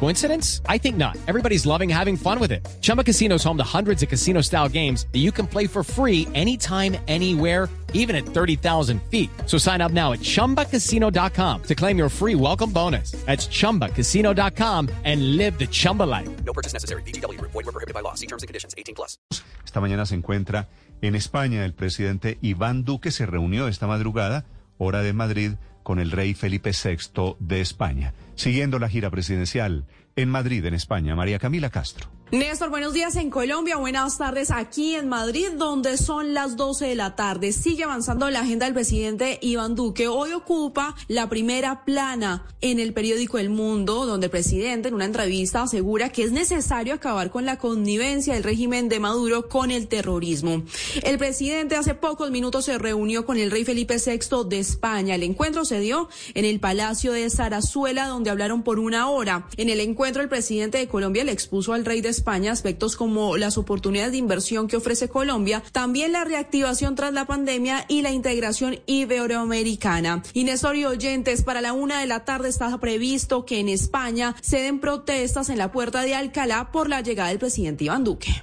Coincidence? I think not. Everybody's loving having fun with it. Chumba Casino is home to hundreds of casino style games that you can play for free anytime, anywhere, even at 30,000 feet. So sign up now at chumbacasino.com to claim your free welcome bonus. That's chumbacasino.com and live the Chumba life. No purchase necessary. VGW. Void were prohibited by law. See terms and conditions. 18 plus. Esta mañana se encuentra en España el presidente Iván Duque se reunió esta madrugada, hora de Madrid, con el rey Felipe VI de España. Siguiendo la gira presidencial en Madrid, en España, María Camila Castro. Néstor, buenos días en Colombia, buenas tardes aquí en Madrid, donde son las 12 de la tarde. Sigue avanzando la agenda del presidente Iván Duque. Hoy ocupa la primera plana en el periódico El Mundo, donde el presidente en una entrevista asegura que es necesario acabar con la connivencia del régimen de Maduro con el terrorismo. El presidente hace pocos minutos se reunió con el rey Felipe VI de España. El encuentro se dio en el Palacio de Zarazuela, donde hablaron por una hora. En el encuentro, el presidente de Colombia le expuso al rey de España aspectos como las oportunidades de inversión que ofrece Colombia, también la reactivación tras la pandemia y la integración iberoamericana. Y Néstor y oyentes, para la una de la tarde está previsto que en España se den protestas en la puerta de Alcalá por la llegada del presidente Iván Duque.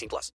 18 plus.